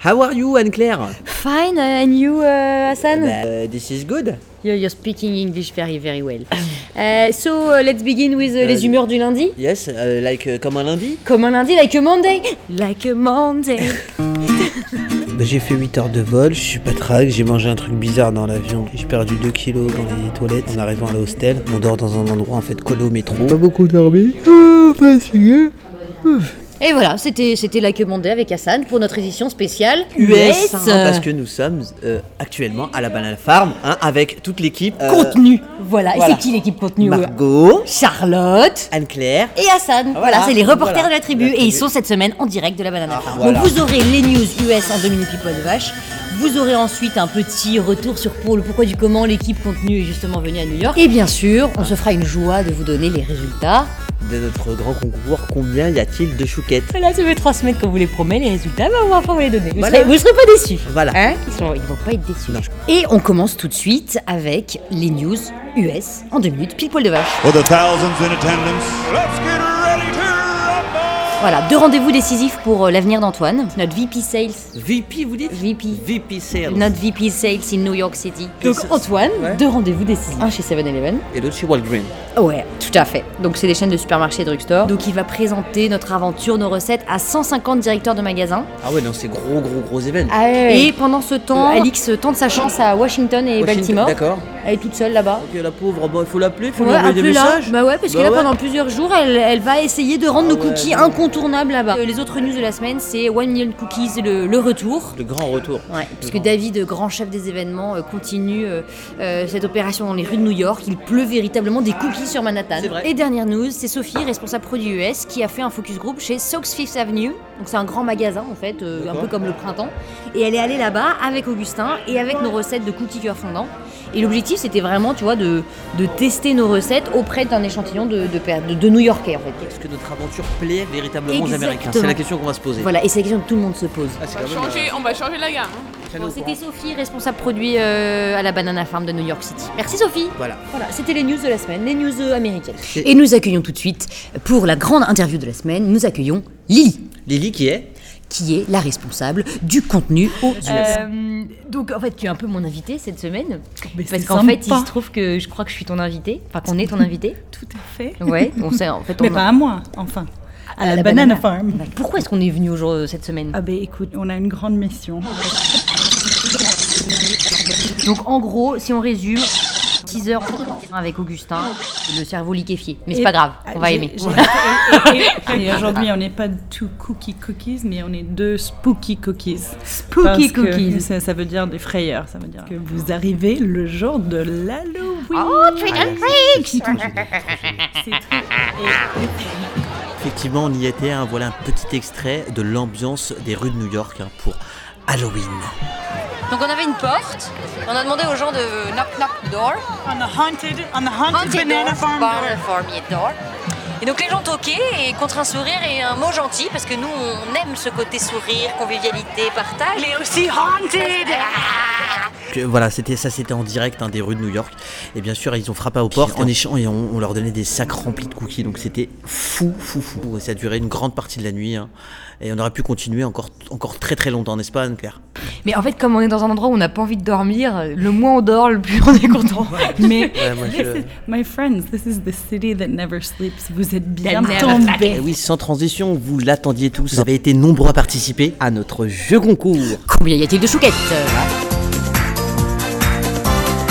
How are you, Anne-Claire? Fine, uh, and you, uh, Hassan? Uh, This is good. You're, you're speaking English very, very well. Uh, so, uh, let's begin with uh, les humeurs du lundi. Yes, uh, like uh, comme un lundi. Comme un lundi, like a Monday. Like a Monday. Bah, j'ai fait 8 heures de vol, je suis pas track, j'ai mangé un truc bizarre dans l'avion. J'ai perdu 2 kilos dans les toilettes en arrivant à l'hostel. On dort dans un endroit en fait collé au métro. Pas beaucoup dormi. Oh, fatigué. Et voilà, c'était c'était Like a Monday avec Hassan pour notre édition spéciale US, hein, parce que nous sommes euh, actuellement à la Banana Farm hein, avec toute l'équipe. euh, Contenu. Voilà. voilà. Et c'est qui l'équipe contenu Margot, Charlotte. Anne-Claire. Et Hassan, voilà, Voilà. c'est les reporters Voilà. de la tribu La et ils sont cette semaine en direct de la Banana Ah, Farm. voilà. Donc vous aurez les news US en 2 minutes pile poil de vache. Vous aurez ensuite un petit retour sur pour le pourquoi du comment l'équipe contenu est justement venue à New York. Et bien sûr, on se fera une joie de vous donner les résultats. De notre grand concours, combien y a-t-il de chouquettes Voilà, ça fait trois semaines qu'on vous les promet, les résultats, on va enfin vous les donner. Vous, Voilà. serez, serez pas déçus. Voilà. Hein ils, sont, ils vont pas être déçus. Non. Et on commence tout de suite avec les news US en 2 minutes pile poil de vache. For the thousands in attendance, let's get rumble! Voilà, deux rendez-vous décisifs pour euh, l'avenir d'Antoine. Notre VP Sales. VP, vous dites VP. VP Sales. Notre VP Sales in New York City. Donc Antoine, ouais. deux rendez-vous décisifs. Un chez 7-Eleven. Et l'autre chez Walgreens. Ouais, tout à fait. Donc c'est des chaînes de supermarchés et de drugstore. Donc il va présenter notre aventure, nos recettes à 150 directeurs de magasins. Ah ouais, non, c'est gros, gros, gros événement. Et pendant ce temps, Alix tente sa chance à Washington et Washington, Baltimore. D'accord. Elle est toute seule là-bas. Ok, la pauvre, bon, il faut l'appeler, il faut Ouais, lui envoyer des messages. Bah ouais, parce que Bah là, ouais. pendant plusieurs jours, elle, elle va essayer de rendre Ah nos ouais, cookies ouais. Incontournables là-bas. Euh, Les autres news de la semaine, c'est One Million Cookies, le, le retour. Le grand retour. Ouais, puisque David, grand chef des événements, euh, continue euh, euh, cette opération dans les rues de New York. Il pleut véritablement des cookies sur Manhattan. Et dernière news, c'est Sophie, responsable produit US, qui a fait un focus group chez Sox Fifth Avenue. Donc c'est un grand magasin en fait, euh, un peu comme le printemps. Et elle est allée là-bas avec Augustin et avec nos recettes de cookies cœur fondant. Et l'objectif, c'était vraiment, tu vois, de, de tester nos recettes auprès d'un échantillon de, de, de, de New-Yorkais en fait. Est-ce que notre aventure plaît véritablement aux. Américains? C'est la question qu'on va se poser. Voilà, et c'est la question que tout le monde se pose. Ah, c'est On va changer, on va changer la gamme. hein. euh, Bon, C'était Sophie, responsable produit euh, à la Banana Farm de New York City. Merci Sophie. Voilà. Voilà, c'était les news de la semaine, les news euh, américaines. Et- Et nous accueillons tout de suite, pour la grande interview de la semaine, nous accueillons Lily, Lily qui est qui est la responsable du contenu aux US. Euh, donc en fait, tu es un peu mon invité cette semaine. Parce c'est qu'en fait, il se trouve que je crois que je suis ton invité, enfin qu'on est ton invité. Tout à fait. Ouais, on sait en fait. On Mais pas à moi, enfin. À, la, la Banana, Farm. Pourquoi est-ce qu'on est venu aujourd'hui cette semaine Ah ben écoute, on a une grande mission. Donc en gros, si on résume, 6 heures avec Augustin, le cerveau liquéfié. Mais c'est pas grave, on va aimer. et- et- et aujourd'hui, on n'est pas two cookie cookies, mais on est deux spooky cookies. Spooky Parce que cookies. Ça, ça veut dire des frayeurs. Ça veut dire que vous arrivez le jour de l'Halloween. Oh, trick and treat C'est tout. Effectivement, on y était. hein. Voilà un petit extrait de l'ambiance des rues de New York hein, pour Halloween. Donc on avait une porte, on a demandé aux gens de knock knock the door, On the haunted, on the haunted, haunted banana door, farm. banana farm door. Et donc les gens toquaient et contre un sourire et un mot gentil parce que nous on aime ce côté sourire, convivialité, partage. Mais aussi haunted. Que, voilà, c'était ça, c'était en direct hein, des rues de New York. Et bien sûr, ils ont frappé aux portes en échange et on, on leur donnait des sacs remplis de cookies. Donc c'était fou, fou, fou. Et ça a duré une grande partie de la nuit. hein. Et on aurait pu continuer encore, encore très très longtemps, n'est-ce pas, Anne-Claire? Mais en fait, comme on est dans un endroit où on n'a pas envie de dormir, le moins on dort, le plus on est content. Mais Ouais, moi, this je- is, my friends, this is the city that never sleeps. Vous êtes bien tombés. Eh oui, sans transition, vous l'attendiez tous. Vous avez été nombreux à participer à notre jeu concours. Combien y a-t-il de chouquettes?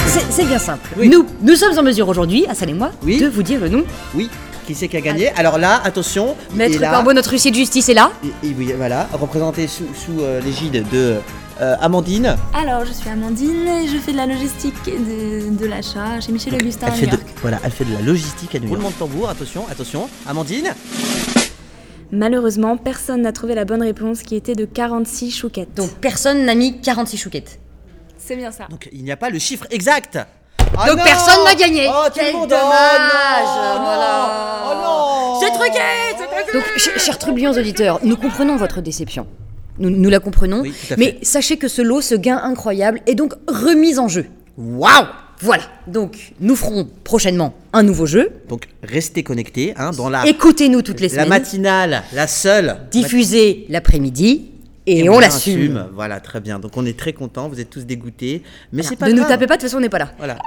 C'est- bien simple. Oui. Nous, nous sommes en mesure aujourd'hui, Hassan et moi, Oui. de vous dire le nom. Oui, qui c'est qui a gagné? Alors là, attention. Maître Corbeau, notre huissier de justice est là. et- et oui, voilà, représenté sous, sous euh, l'égide de euh, Amandine. Alors, je suis Amandine et je fais de la logistique de, de l'achat chez Michel Augustin Elle à fait, de, voilà, elle fait de la logistique à New York. Roulement de tambour, attention, attention. Amandine Malheureusement, personne n'a trouvé la bonne réponse qui était de 46 chouquettes. Donc personne n'a mis 46 chouquettes. c'est bien ça. Donc il n'y a pas le chiffre exact. Ah Donc non personne n'a gagné. Oh, tout Quel le monde dommage, Oh voilà. Oh non C'est truqué. Donc, ch- chers trublions auditeurs, nous comprenons votre déception. Nous, nous la comprenons. Oui, mais sachez que ce lot, ce gain incroyable, est donc remis en jeu. Waouh Voilà. Donc, nous ferons prochainement un nouveau jeu. Donc restez connectés hein, dans la, Écoutez-nous toutes les la semaines. matinale, la seule. Diffusée l'après-midi. Et, on, l'assume. Voilà, très bien. Donc on est très contents, vous êtes tous dégoûtés. Mais Voilà. c'est pas ne grave. nous tapez pas, de toute façon on n'est pas là. Voilà.